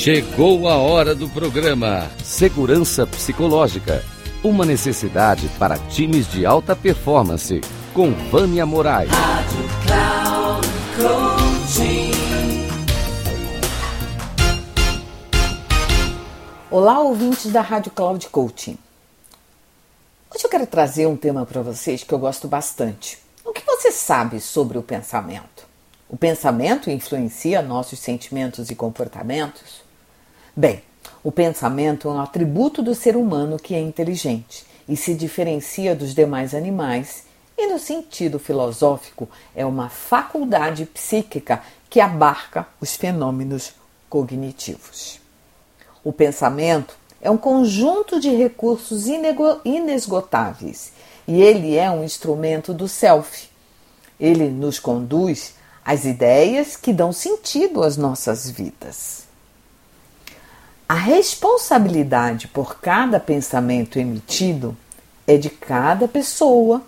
Chegou a hora do programa Segurança Psicológica. Uma necessidade para times de alta performance. Com Vânia Moraes. Rádio Cloud Coaching. Olá, ouvintes da Rádio Cloud Coaching. Hoje eu quero trazer um tema para vocês que eu gosto bastante. O que você sabe sobre o pensamento? O pensamento influencia nossos sentimentos e comportamentos? Bem, o pensamento é um atributo do ser humano que é inteligente e se diferencia dos demais animais, e no sentido filosófico, é uma faculdade psíquica que abarca os fenômenos cognitivos. O pensamento é um conjunto de recursos inesgotáveis e ele é um instrumento do self. Ele nos conduz às ideias que dão sentido às nossas vidas. A responsabilidade por cada pensamento emitido é de cada pessoa.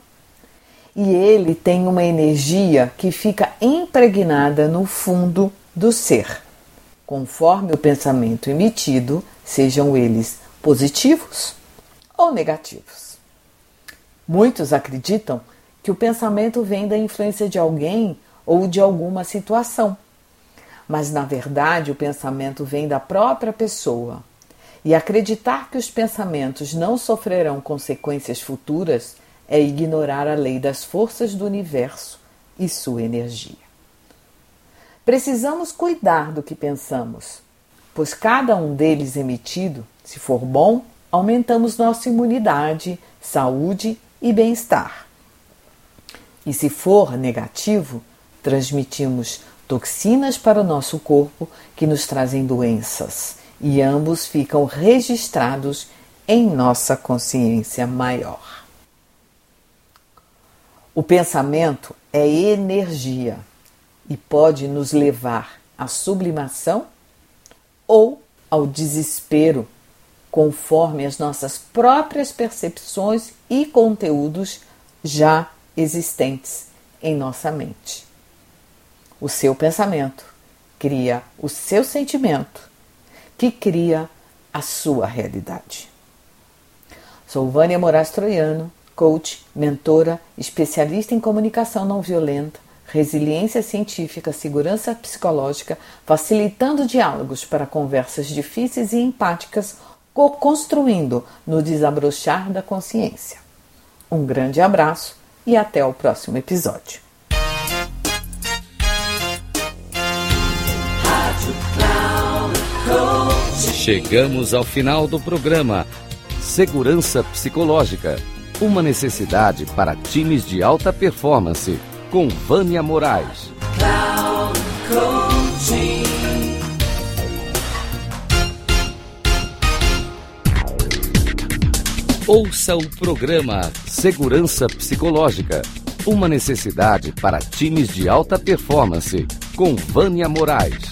E ele tem uma energia que fica impregnada no fundo do ser. Conforme o pensamento emitido, sejam eles positivos ou negativos. Muitos acreditam que o pensamento vem da influência de alguém ou de alguma situação, mas na verdade o pensamento vem da própria pessoa. E acreditar que os pensamentos não sofrerão consequências futuras é ignorar a lei das forças do universo e sua energia. Precisamos cuidar do que pensamos, pois cada um deles emitido, se for bom, aumentamos nossa imunidade, saúde e bem-estar. E se for negativo, transmitimos toxinas para o nosso corpo que nos trazem doenças, e ambos ficam registrados em nossa consciência maior. O pensamento é energia e pode nos levar à sublimação ou ao desespero, conforme as nossas próprias percepções e conteúdos já existentes em nossa mente. O seu pensamento cria o seu sentimento, que cria a sua realidade. Sou Vânia Moraes Troiano, coach, mentora, especialista em comunicação não violenta resiliência científica, segurança psicológica, facilitando diálogos para conversas difíceis e empáticas, co-construindo no desabrochar da consciência. Um grande abraço e até o próximo episódio. Chegamos ao final do programa Segurança Psicológica uma necessidade para times de alta performance com Vânia Moraes. Ouça o programa Segurança Psicológica. Uma necessidade para times de alta performance com Vânia Moraes.